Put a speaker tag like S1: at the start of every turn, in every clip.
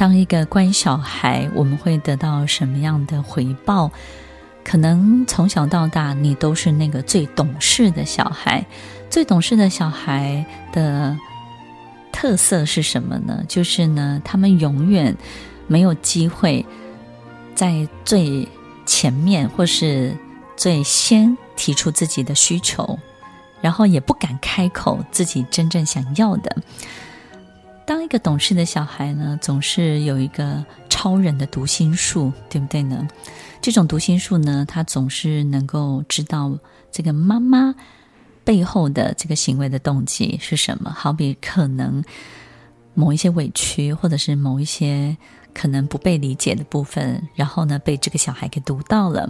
S1: 当一个乖小孩，我们会得到什么样的回报？可能从小到大，你都是那个最懂事的小孩。最懂事的小孩的特色是什么呢？就是呢，他们永远没有机会在最前面，或是最先。提出自己的需求，然后也不敢开口自己真正想要的。当一个懂事的小孩呢，总是有一个超人的读心术，对不对呢？这种读心术呢，他总是能够知道这个妈妈背后的这个行为的动机是什么。好比可能某一些委屈，或者是某一些可能不被理解的部分，然后呢，被这个小孩给读到了。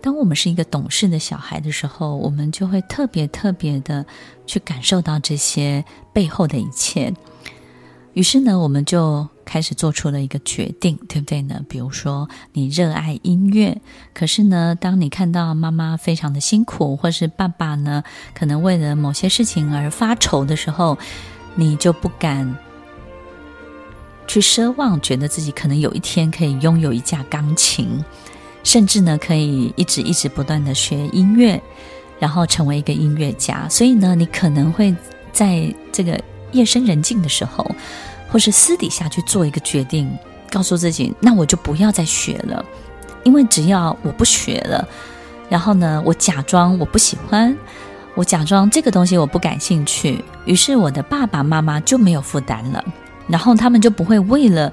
S1: 当我们是一个懂事的小孩的时候，我们就会特别特别的去感受到这些背后的一切。于是呢，我们就开始做出了一个决定，对不对呢？比如说，你热爱音乐，可是呢，当你看到妈妈非常的辛苦，或是爸爸呢，可能为了某些事情而发愁的时候，你就不敢去奢望，觉得自己可能有一天可以拥有一架钢琴。甚至呢，可以一直一直不断的学音乐，然后成为一个音乐家。所以呢，你可能会在这个夜深人静的时候，或是私底下去做一个决定，告诉自己：那我就不要再学了，因为只要我不学了，然后呢，我假装我不喜欢，我假装这个东西我不感兴趣，于是我的爸爸妈妈就没有负担了，然后他们就不会为了。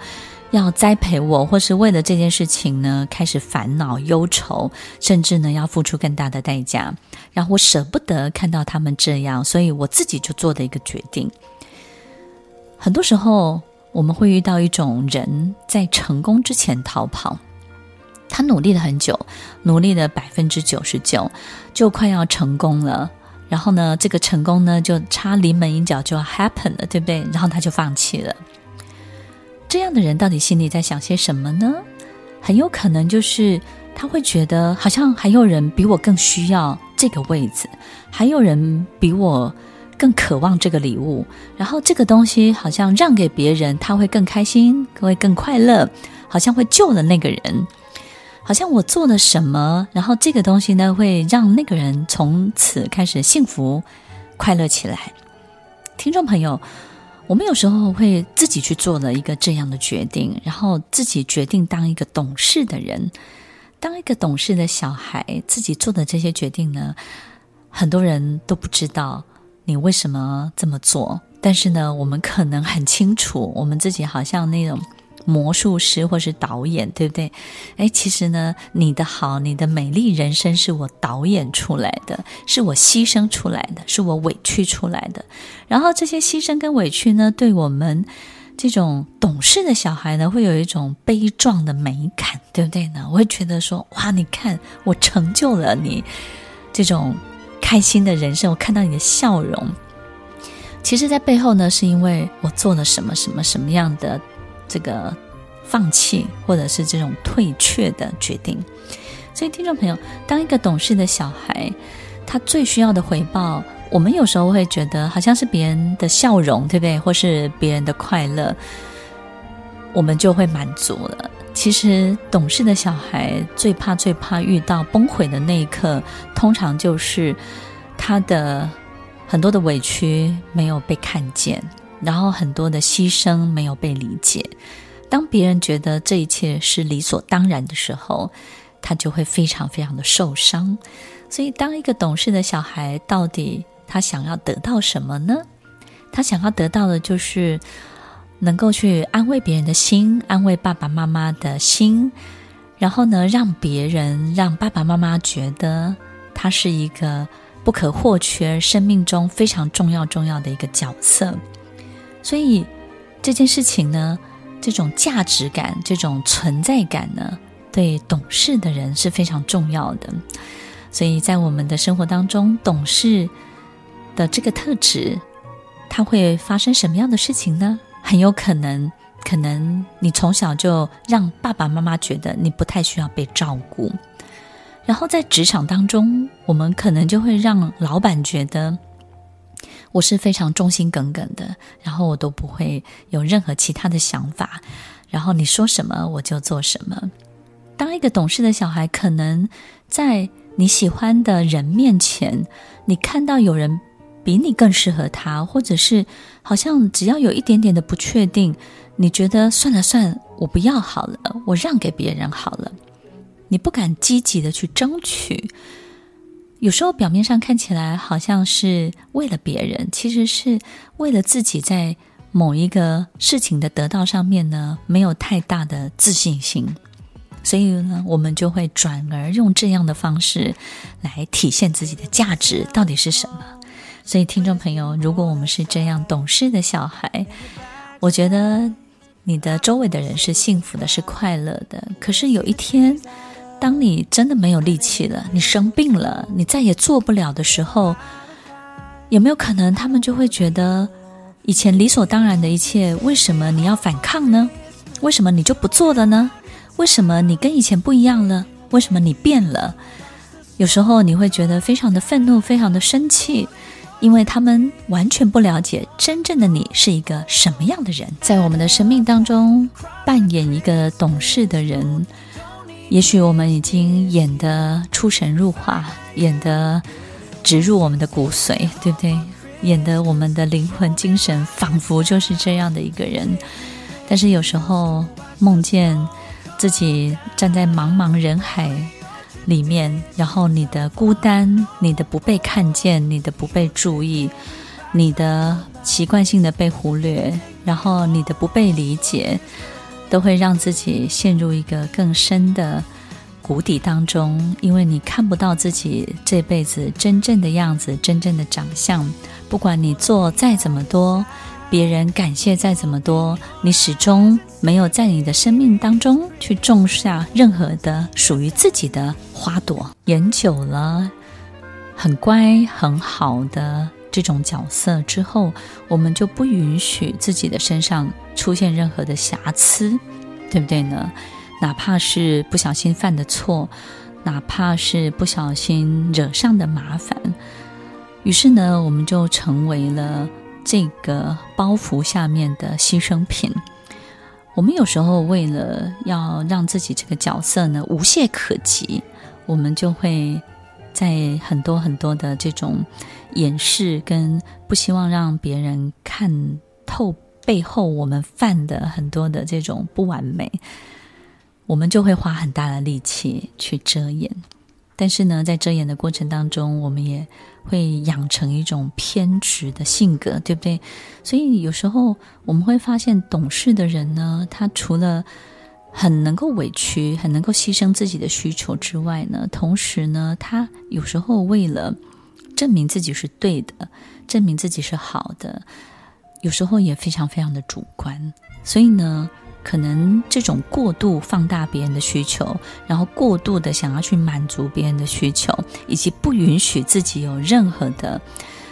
S1: 要栽培我，或是为了这件事情呢，开始烦恼、忧愁，甚至呢要付出更大的代价。然后我舍不得看到他们这样，所以我自己就做的一个决定。很多时候，我们会遇到一种人在成功之前逃跑，他努力了很久，努力了百分之九十九，就快要成功了。然后呢，这个成功呢，就差临门一脚就 happen 了，对不对？然后他就放弃了。这样的人到底心里在想些什么呢？很有可能就是他会觉得好像还有人比我更需要这个位置，还有人比我更渴望这个礼物，然后这个东西好像让给别人，他会更开心，会更快乐，好像会救了那个人，好像我做了什么，然后这个东西呢会让那个人从此开始幸福快乐起来。听众朋友。我们有时候会自己去做了一个这样的决定，然后自己决定当一个懂事的人，当一个懂事的小孩，自己做的这些决定呢，很多人都不知道你为什么这么做，但是呢，我们可能很清楚，我们自己好像那种。魔术师或是导演，对不对？哎，其实呢，你的好，你的美丽人生是我导演出来的，是我牺牲出来的，是我委屈出来的。然后这些牺牲跟委屈呢，对我们这种懂事的小孩呢，会有一种悲壮的美感，对不对呢？我会觉得说，哇，你看我成就了你这种开心的人生，我看到你的笑容。其实，在背后呢，是因为我做了什么什么什么样的。这个放弃或者是这种退却的决定，所以听众朋友，当一个懂事的小孩，他最需要的回报，我们有时候会觉得好像是别人的笑容，对不对？或是别人的快乐，我们就会满足了。其实，懂事的小孩最怕最怕遇到崩溃的那一刻，通常就是他的很多的委屈没有被看见。然后很多的牺牲没有被理解，当别人觉得这一切是理所当然的时候，他就会非常非常的受伤。所以，当一个懂事的小孩，到底他想要得到什么呢？他想要得到的就是能够去安慰别人的心，安慰爸爸妈妈的心，然后呢，让别人让爸爸妈妈觉得他是一个不可或缺、生命中非常重要重要的一个角色。所以这件事情呢，这种价值感、这种存在感呢，对懂事的人是非常重要的。所以在我们的生活当中，懂事的这个特质，它会发生什么样的事情呢？很有可能，可能你从小就让爸爸妈妈觉得你不太需要被照顾，然后在职场当中，我们可能就会让老板觉得我是非常忠心耿耿的，然后我都不会有任何其他的想法，然后你说什么我就做什么。当一个懂事的小孩，可能在你喜欢的人面前，你看到有人比你更适合他，或者是好像只要有一点点的不确定，你觉得算了算了，我不要好了，我让给别人好了。你不敢积极的去争取，有时候表面上看起来好像是为了别人，其实是为了自己在某一个事情的得到上面呢，没有太大的自信心。所以呢，我们就会转而用这样的方式来体现自己的价值到底是什么。所以，听众朋友，如果我们是这样懂事的小孩，我觉得你的周围的人是幸福的，是快乐的。可是有一天，当你真的没有力气了，你生病了，你再也做不了的时候，有没有可能他们就会觉得以前理所当然的一切，为什么你要反抗呢？为什么你就不做了呢？为什么你跟以前不一样了？为什么你变了？有时候你会觉得非常的愤怒，非常的生气，因为他们完全不了解真正的你是一个什么样的人。在我们的生命当中扮演一个懂事的人，也许我们已经演得出神入化，演得植入我们的骨髓，对不对？演得我们的灵魂精神仿佛就是这样的一个人。但是有时候梦见。自己站在茫茫人海里面，然后你的孤单，你的不被看见，你的不被注意，你的习惯性的被忽略，然后你的不被理解，都会让自己陷入一个更深的谷底当中，因为你看不到自己这辈子真正的样子，真正的长相，不管你做再怎么多。别人感谢再怎么多，你始终没有在你的生命当中去种下任何的属于自己的花朵。演久了，很乖很好的这种角色之后，我们就不允许自己的身上出现任何的瑕疵，对不对呢？哪怕是不小心犯的错，哪怕是不小心惹上的麻烦，于是呢，我们就成为了。这个包袱下面的牺牲品，我们有时候为了要让自己这个角色呢无懈可击，我们就会在很多很多的这种掩饰跟不希望让别人看透背后我们犯的很多的这种不完美，我们就会花很大的力气去遮掩。但是呢，在遮掩的过程当中，我们也会养成一种偏执的性格，对不对？所以有时候我们会发现，懂事的人呢，他除了很能够委屈、很能够牺牲自己的需求之外呢，同时呢，他有时候为了证明自己是对的，证明自己是好的，有时候也非常非常的主观。所以呢。可能这种过度放大别人的需求，然后过度的想要去满足别人的需求，以及不允许自己有任何的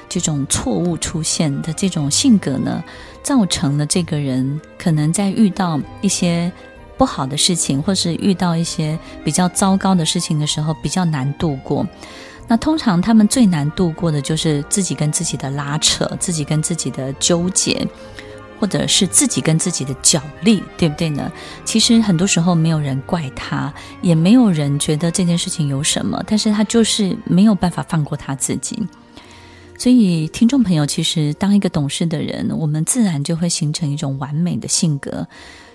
S1: 这种错误出现的这种性格呢，造成了这个人可能在遇到一些不好的事情，或是遇到一些比较糟糕的事情的时候，比较难度过。那通常他们最难度过的就是自己跟自己的拉扯，自己跟自己的纠结。或者是自己跟自己的角力，对不对呢？其实很多时候没有人怪他，也没有人觉得这件事情有什么，但是他就是没有办法放过他自己。所以，听众朋友，其实当一个懂事的人，我们自然就会形成一种完美的性格，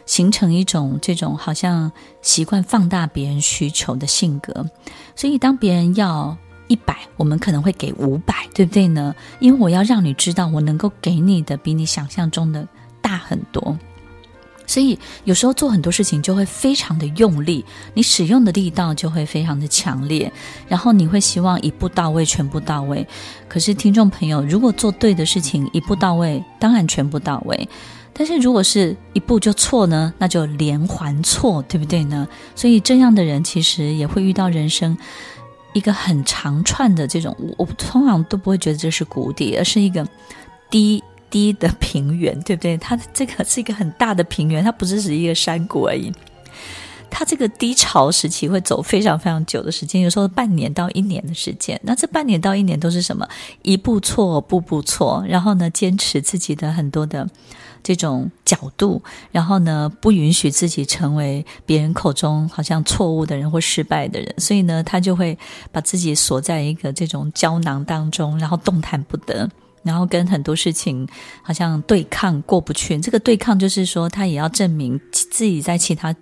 S1: 形成一种这种好像习惯放大别人需求的性格。所以，当别人要一百，我们可能会给五百，对不对呢？因为我要让你知道，我能够给你的比你想象中的大很多。所以有时候做很多事情就会非常的用力，你使用的力道就会非常的强烈，然后你会希望一步到位，全部到位。可是听众朋友，如果做对的事情，一步到位，当然全部到位。但是如果是一步就错呢，那就连环错，对不对呢？所以这样的人其实也会遇到人生一个很长串的这种，我通常都不会觉得这是谷底，而是一个低低的平原，对不对？它这个是一个很大的平原，它不是只是一个山谷而已。它这个低潮时期会走非常非常久的时间，有时候半年到一年的时间。那这半年到一年都是什么？一步错，步步错。然后呢，坚持自己的很多的这种角度，然后呢，不允许自己成为别人口中好像错误的人或失败的人。所以呢，他就会把自己锁在一个这种胶囊当中，然后动弹不得，然后跟很多事情好像对抗过不去。这个对抗就是说，他也要证明自己在其他。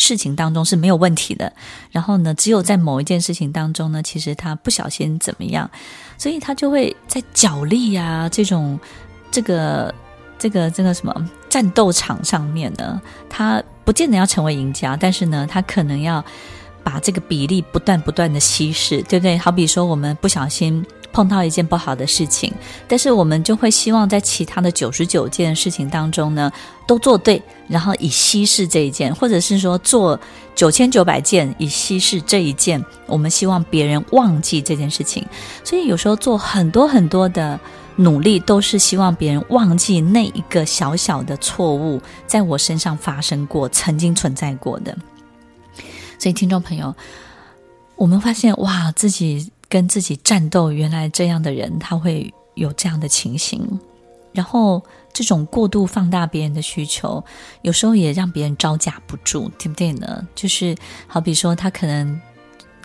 S1: 事情当中是没有问题的，然后呢，只有在某一件事情当中呢，其实他不小心怎么样，所以他就会在角力啊这种这个这个这个什么战斗场上面呢，他不见得要成为赢家，但是呢，他可能要把这个比例不断不断的稀释，对不对？好比说我们不小心。碰到一件不好的事情，但是我们就会希望在其他的九十九件事情当中呢，都做对，然后以稀释这一件，或者是说做九千九百件以稀释这一件，我们希望别人忘记这件事情。所以有时候做很多很多的努力，都是希望别人忘记那一个小小的错误在我身上发生过、曾经存在过的。所以听众朋友，我们发现哇，自己。跟自己战斗，原来这样的人他会有这样的情形，然后这种过度放大别人的需求，有时候也让别人招架不住，对不对呢？就是好比说，他可能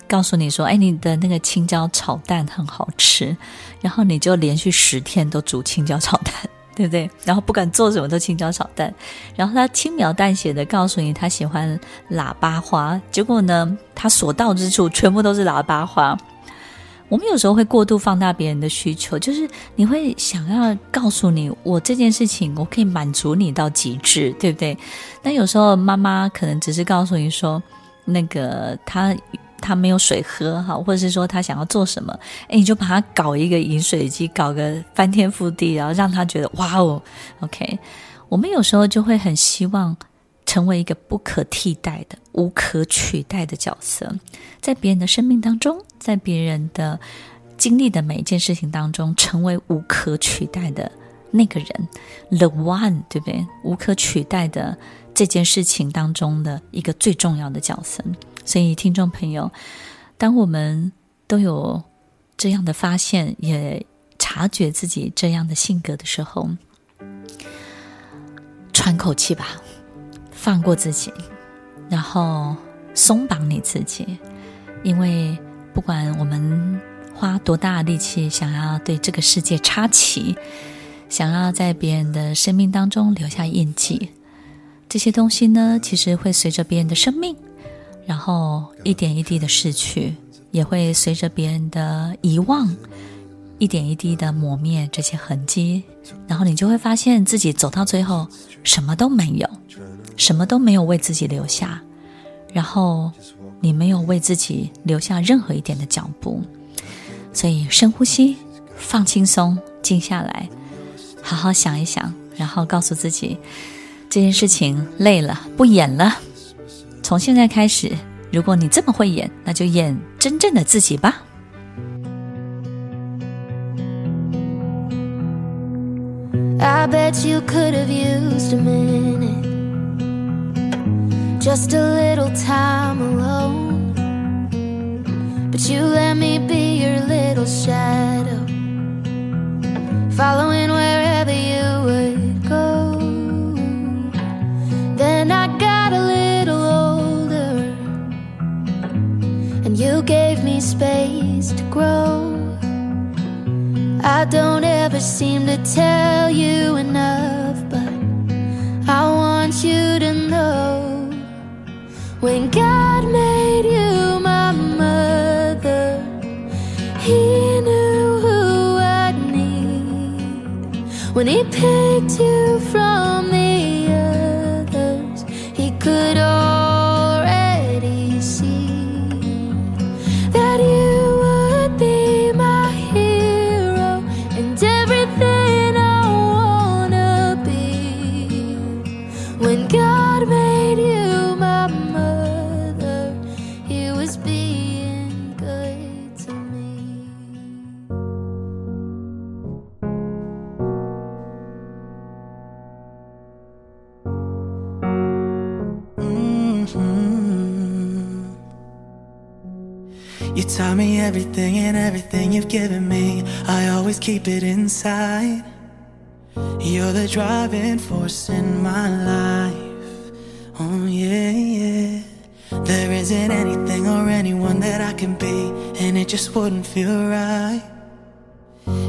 S1: 告诉你说：“哎，你的那个青椒炒蛋很好吃。”然后你就连续十天都煮青椒炒蛋，对不对？然后不管做什么都青椒炒蛋，然后他轻描淡写的告诉你他喜欢喇叭花，结果呢，他所到之处全部都是喇叭花。我们有时候会过度放大别人的需求，就是你会想要告诉你，我这件事情我可以满足你到极致，对不对？但有时候妈妈可能只是告诉你说，那个他他没有水喝哈，或者是说他想要做什么，哎，你就把他搞一个饮水机，搞个翻天覆地，然后让他觉得哇哦，OK。我们有时候就会很希望。成为一个不可替代的、无可取代的角色，在别人的生命当中，在别人的经历的每一件事情当中，成为无可取代的那个人，the one，对不对？无可取代的这件事情当中的一个最重要的角色。所以，听众朋友，当我们都有这样的发现，也察觉自己这样的性格的时候，喘口气吧。放过自己，然后松绑你自己，因为不管我们花多大力气，想要对这个世界插旗，想要在别人的生命当中留下印记，这些东西呢，其实会随着别人的生命，然后一点一滴的逝去，也会随着别人的遗忘，一点一滴的磨灭这些痕迹，然后你就会发现自己走到最后，什么都没有。什么都没有为自己留下，然后你没有为自己留下任何一点的脚步，所以深呼吸，放轻松，静下来，好好想一想，然后告诉自己，这件事情累了，不演了。从现在开始，如果你这么会演，那就演真正的自己吧。I bet you could have used a minute Just a little time alone. But you let me be your little shadow Following wherever you would go. Then I got a little older And you gave me space to grow. I don't ever seem to tell you enough When God made you my mother, He knew who I'd need. When He picked you from
S2: everything and everything you've given me. I always keep it inside. You're the driving force in my life. Oh, yeah, yeah. There isn't anything or anyone that I can be, and it just wouldn't feel right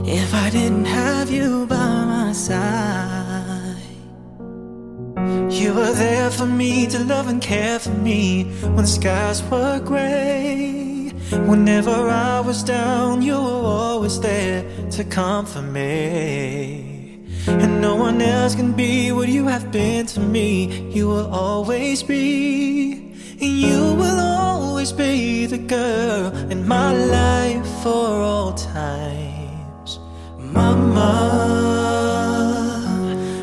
S2: if I didn't have you by my side. You were there for me to love and care for me when the skies were gray. Whenever I was down, you were always there to comfort me. And no one else can be what you have been to me. You will always be. And you will always be the girl in my life for all times. Mama,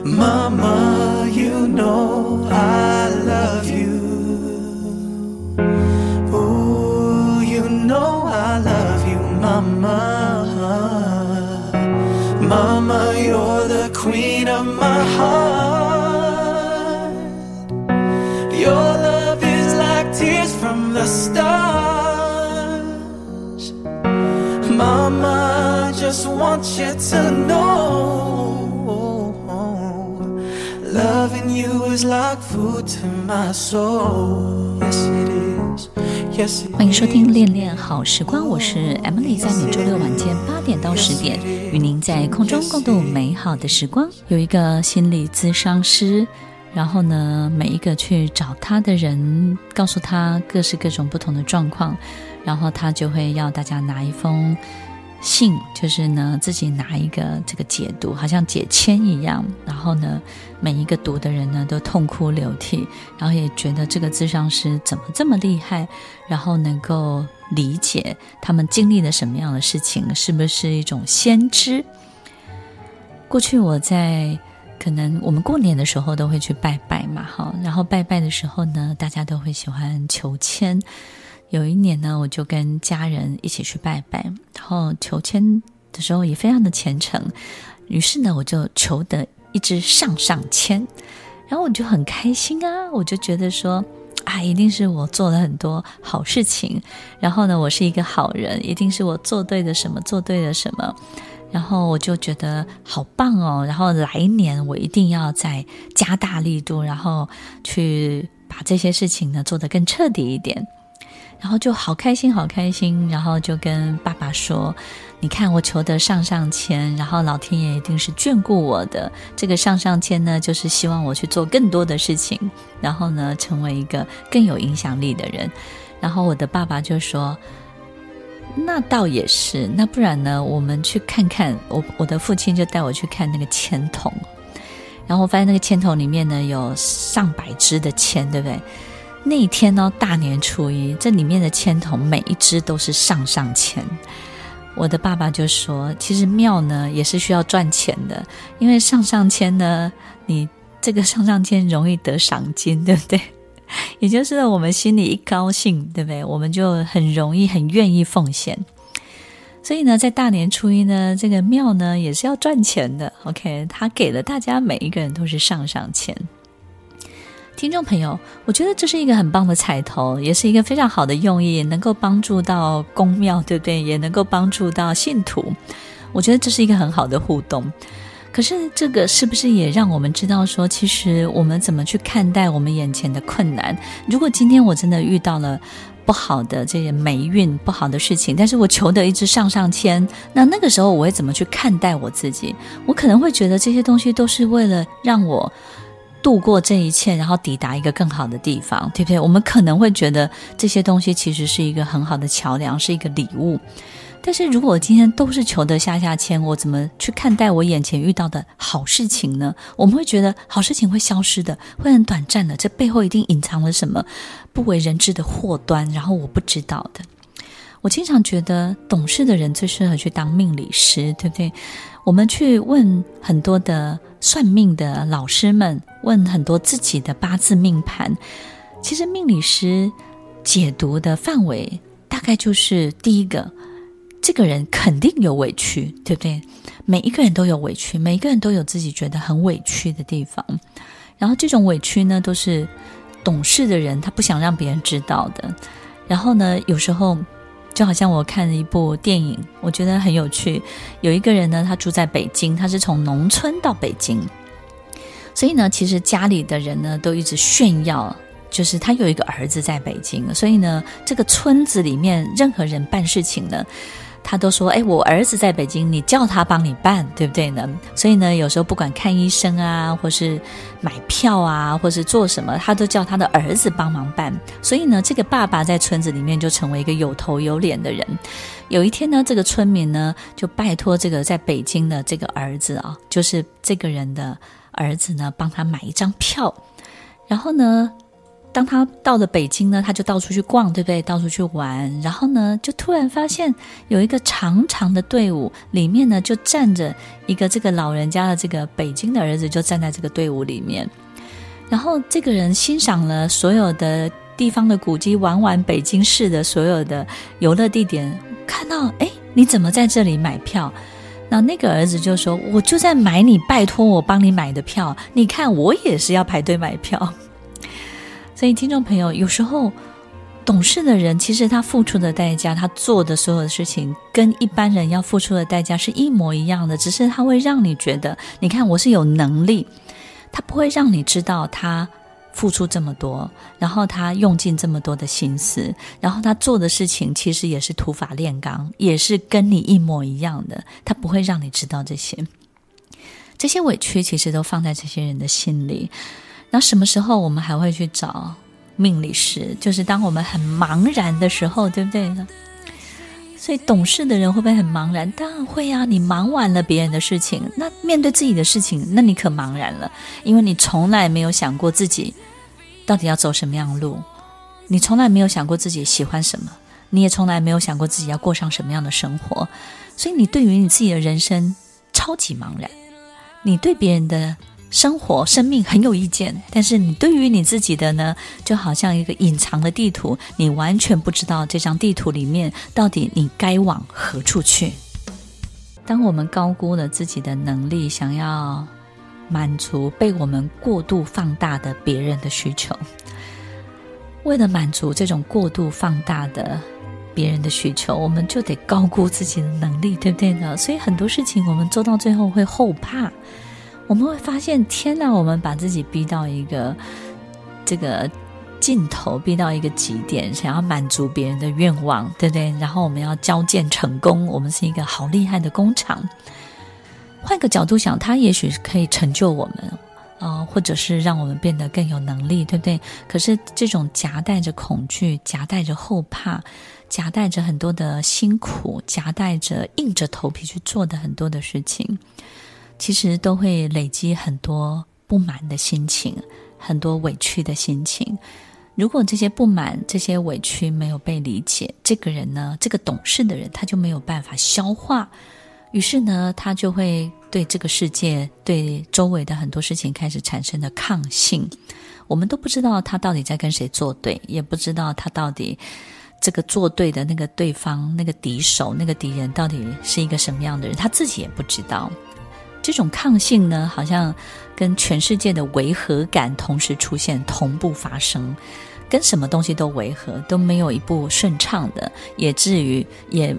S2: Mama, you know I want you to know. Loving you is like food to my soul. Yes, it is. Yes,
S1: 欢迎收听《恋恋好时光》，我是 Emily，在每周六晚间八点到十点，与您在空中共度美好的时光。有一个心理咨商师，然后呢，每一个去找他的人，告诉他各式各种不同的状况，然后他就会要大家拿一封信，就是呢自己拿一个这个解读，好像解签一样。然后呢，每一个读的人呢都痛哭流涕，然后也觉得这个咨商师怎么这么厉害，然后能够理解他们经历了什么样的事情，是不是一种先知？过去我在可能我们过年的时候都会去拜拜嘛，哈，然后拜拜的时候呢，大家都会喜欢求签。有一年呢，我就跟家人一起去拜拜，然后求签的时候也非常的虔诚，于是呢，我就求得一支上上签，然后我就很开心啊，我就觉得说，啊，一定是我做了很多好事情，然后呢，我是一个好人，一定是我做对了什么，做对了什么，然后我就觉得好棒哦，然后来年我一定要再加大力度，然后去把这些事情呢做得更彻底一点。然后就好开心，好开心，然后就跟爸爸说：“你看，我求得上上签，然后老天爷一定是眷顾我的。这个上上签呢，就是希望我去做更多的事情，然后呢，成为一个更有影响力的人。”然后我的爸爸就说：“那倒也是，那不然呢？我们去看看。”我我的父亲就带我去看那个签筒，然后我发现那个签筒里面呢有上百支的签，对不对？那一天呢，大年初一，这里面的签筒每一支都是上上签。我的爸爸就说：“其实庙呢也是需要赚钱的，因为上上签呢，你这个上上签容易得赏金，对不对？也就是我们心里一高兴，对不对？我们就很容易很愿意奉献。所以呢，在大年初一呢，这个庙呢也是要赚钱的。OK，他给了大家每一个人都是上上签。”听众朋友，我觉得这是一个很棒的彩头，也是一个非常好的用意，能够帮助到宫庙，对不对？也能够帮助到信徒。我觉得这是一个很好的互动。可是，这个是不是也让我们知道说，其实我们怎么去看待我们眼前的困难？如果今天我真的遇到了不好的这些霉运、不好的事情，但是我求得一支上上签，那那个时候我会怎么去看待我自己？我可能会觉得这些东西都是为了让我。度过这一切，然后抵达一个更好的地方，对不对？我们可能会觉得这些东西其实是一个很好的桥梁，是一个礼物。但是如果我今天都是求得下下签，我怎么去看待我眼前遇到的好事情呢？我们会觉得好事情会消失的，会很短暂的，这背后一定隐藏了什么不为人知的祸端，然后我不知道的。我经常觉得懂事的人最适合去当命理师，对不对？我们去问很多的算命的老师们，问很多自己的八字命盘。其实命理师解读的范围大概就是第一个，这个人肯定有委屈，对不对？每一个人都有委屈，每一个人都有自己觉得很委屈的地方。然后这种委屈呢，都是懂事的人他不想让别人知道的。然后呢，有时候就好像我看了一部电影，我觉得很有趣。有一个人呢，他住在北京，他是从农村到北京，所以呢，其实家里的人呢都一直炫耀，就是他有一个儿子在北京，所以呢，这个村子里面任何人办事情呢。他都说：“哎，我儿子在北京，你叫他帮你办，对不对呢？”所以呢，有时候不管看医生啊，或是买票啊，或是做什么，他都叫他的儿子帮忙办。所以呢，这个爸爸在村子里面就成为一个有头有脸的人。有一天呢，这个村民呢就拜托这个在北京的这个儿子啊，就是这个人的儿子呢，帮他买一张票，然后呢。当他到了北京呢，他就到处去逛，对不对？到处去玩，然后呢，就突然发现有一个长长的队伍，里面呢就站着一个这个老人家的这个北京的儿子，就站在这个队伍里面。然后这个人欣赏了所有的地方的古迹，玩完北京市的所有的游乐地点，看到，哎，你怎么在这里买票？那那个儿子就说：“我就在买你拜托我帮你买的票，你看我也是要排队买票。”所以，听众朋友，有时候懂事的人，其实他付出的代价，他做的所有的事情，跟一般人要付出的代价是一模一样的，只是他会让你觉得，你看我是有能力，他不会让你知道他付出这么多，然后他用尽这么多的心思，然后他做的事情其实也是土法炼钢，也是跟你一模一样的，他不会让你知道这些，这些委屈其实都放在这些人的心里。那什么时候我们还会去找命理师？就是当我们很茫然的时候，对不对呢？所以懂事的人会不会很茫然？当然会啊！你忙完了别人的事情，那面对自己的事情，那你可茫然了，因为你从来没有想过自己到底要走什么样的路，你从来没有想过自己喜欢什么，你也从来没有想过自己要过上什么样的生活，所以你对于你自己的人生超级茫然，你对别人的。生活、生命很有意见，但是你对于你自己的呢，就好像一个隐藏的地图，你完全不知道这张地图里面到底你该往何处去。当我们高估了自己的能力，想要满足被我们过度放大的别人的需求，为了满足这种过度放大的别人的需求，我们就得高估自己的能力，对不对呢？所以很多事情我们做到最后会后怕。我们会发现，天哪！我们把自己逼到一个这个尽头，逼到一个极点，想要满足别人的愿望，对不对？然后我们要交件成功，我们是一个好厉害的工厂。换个角度想，它也许可以成就我们，啊、或者是让我们变得更有能力，对不对？可是这种夹带着恐惧、夹带着后怕、夹带着很多的辛苦、夹带着硬着头皮去做的很多的事情。其实都会累积很多不满的心情，很多委屈的心情。如果这些不满、这些委屈没有被理解，这个人呢，这个懂事的人，他就没有办法消化，于是呢，他就会对这个世界、对周围的很多事情开始产生了抗性。我们都不知道他到底在跟谁作对，也不知道他到底这个作对的那个对方、那个敌手、那个敌人到底是一个什么样的人，他自己也不知道。这种抗性呢，好像跟全世界的违和感同时出现，同步发生，跟什么东西都违和，都没有一步顺畅的，也至于也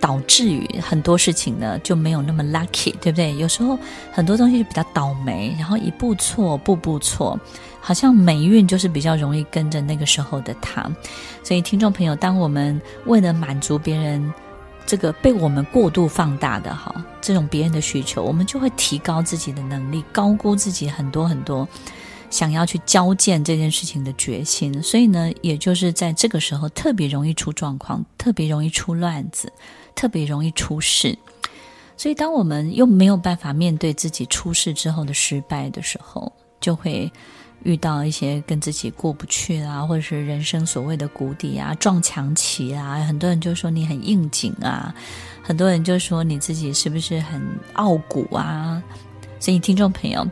S1: 导致于很多事情呢就没有那么 lucky，对不对？有时候很多东西就比较倒霉，然后一步错，步步错，好像霉运就是比较容易跟着那个时候的他。所以，听众朋友，当我们为了满足别人，这个被我们过度放大的哈，这种别人的需求，我们就会提高自己的能力，高估自己很多很多想要去交件这件事情的决心。所以呢，也就是在这个时候特别容易出状况，特别容易出乱子，特别容易出事。所以，当我们又没有办法面对自己出事之后的失败的时候，就会。遇到一些跟自己过不去啊，或者是人生所谓的谷底啊、撞墙期啊，很多人就说你很应景啊，很多人就说你自己是不是很傲骨啊？所以听众朋友，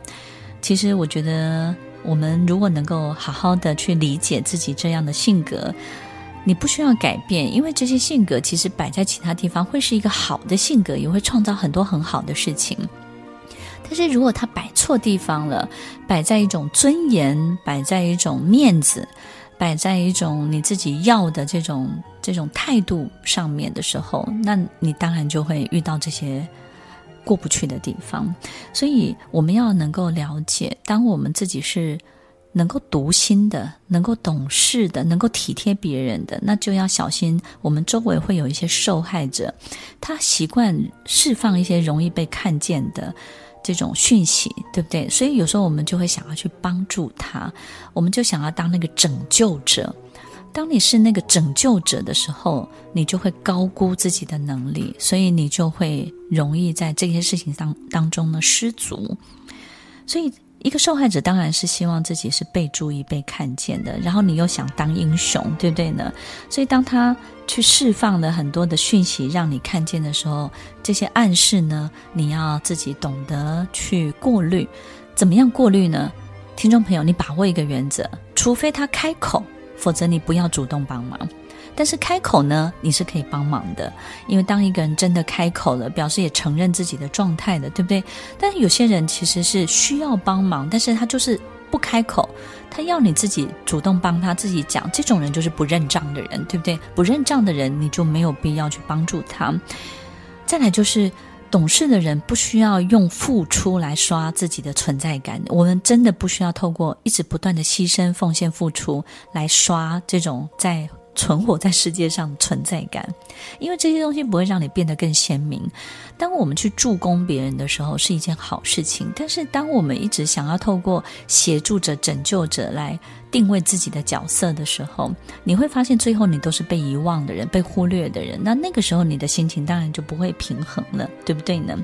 S1: 其实我觉得我们如果能够好好的去理解自己这样的性格，你不需要改变，因为这些性格其实摆在其他地方会是一个好的性格，也会创造很多很好的事情。但是如果他摆错地方了，摆在一种尊严，摆在一种面子，摆在一种你自己要的这种这种态度上面的时候，那你当然就会遇到这些过不去的地方。所以我们要能够了解，当我们自己是能够读心的、能够懂事的、能够体贴别人的，那就要小心，我们周围会有一些受害者，他习惯释放一些容易被看见的这种讯息，对不对？所以有时候我们就会想要去帮助他，我们就想要当那个拯救者。当你是那个拯救者的时候，你就会高估自己的能力，所以你就会容易在这些事情当当中呢失足。所以，一个受害者当然是希望自己是被注意、被看见的，然后你又想当英雄，对不对呢？所以，当他去释放了很多的讯息让你看见的时候，这些暗示呢，你要自己懂得去过滤。怎么样过滤呢？听众朋友，你把握一个原则：除非他开口。否则你不要主动帮忙，但是开口呢，你是可以帮忙的，因为当一个人真的开口了，表示也承认自己的状态的，对不对？但是有些人其实是需要帮忙，但是他就是不开口，他要你自己主动帮他自己讲，这种人就是不认账的人，对不对？不认账的人，你就没有必要去帮助他。再来就是。懂事的人不需要用付出来刷自己的存在感，我们真的不需要透过一直不断的牺牲、奉献、付出来刷这种在。存活在世界上存在感，因为这些东西不会让你变得更鲜明。当我们去助攻别人的时候，是一件好事情。但是，当我们一直想要透过协助者、拯救者来定位自己的角色的时候，你会发现最后你都是被遗忘的人、被忽略的人。那那个时候，你的心情当然就不会平衡了，对不对呢？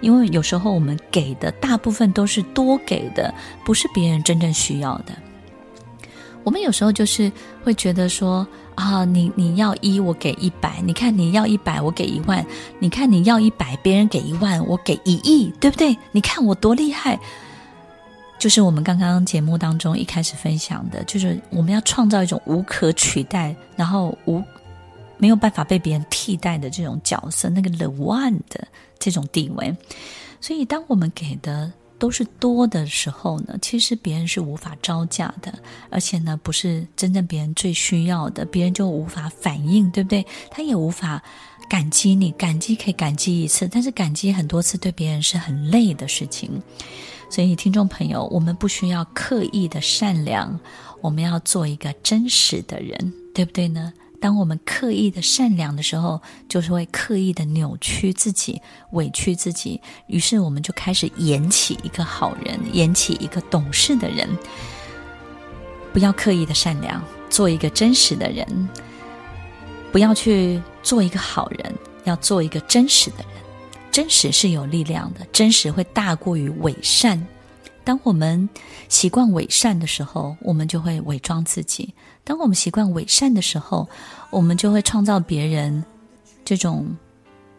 S1: 因为有时候我们给的大部分都是多给的，不是别人真正需要的。我们有时候就是会觉得说啊，你你要一，我给一百；你看你要一百，我给一万；你看你要一百，别人给一万，我给一亿，对不对？你看我多厉害！就是我们刚刚节目当中一开始分享的，就是我们要创造一种无可取代，然后无没有办法被别人替代的这种角色，那个 the one 的这种地位。所以，当我们给的。都是多的时候呢，其实别人是无法招架的，而且呢，不是真正别人最需要的，别人就无法反应，对不对？他也无法感激你，感激可以感激一次，但是感激很多次对别人是很累的事情。所以，听众朋友，我们不需要刻意的善良，我们要做一个真实的人，对不对呢？当我们刻意的善良的时候，就是会刻意的扭曲自己、委屈自己。于是，我们就开始演起一个好人，演起一个懂事的人。不要刻意的善良，做一个真实的人。不要去做一个好人，要做一个真实的人。真实是有力量的，真实会大过于伪善。当我们习惯伪善的时候，我们就会伪装自己；当我们习惯伪善的时候，我们就会创造别人这种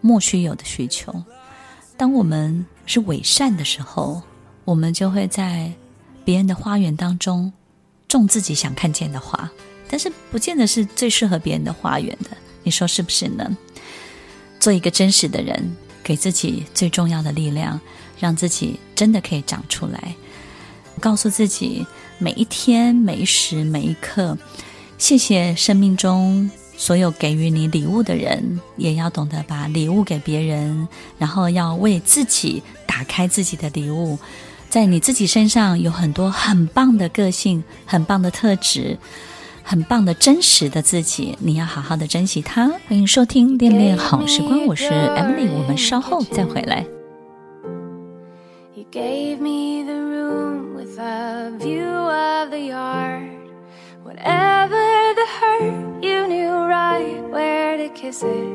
S1: 莫须有的需求。当我们是伪善的时候，我们就会在别人的花园当中种自己想看见的花，但是不见得是最适合别人的花园的。你说是不是呢？做一个真实的人，给自己最重要的力量。让自己真的可以长出来，告诉自己每一天、每一时、每一刻，谢谢生命中所有给予你礼物的人，也要懂得把礼物给别人，然后要为自己打开自己的礼物，在你自己身上有很多很棒的个性、很棒的特质、很棒的真实的自己，你要好好的珍惜它。欢迎收听《恋恋好时光》，我是 Emily，我们稍后再回来。
S3: You gave me the a view of the yard. Whatever the hurt, you knew right where to kiss it.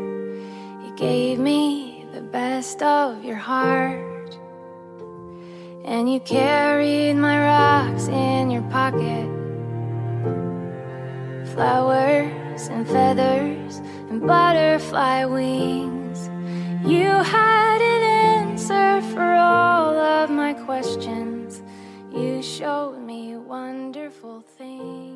S3: You gave me the best of your heart. And you carried my rocks in your pocket. Flowers and feathers and butterfly wings. You had an answer for all of my questions. You showed me wonderful things.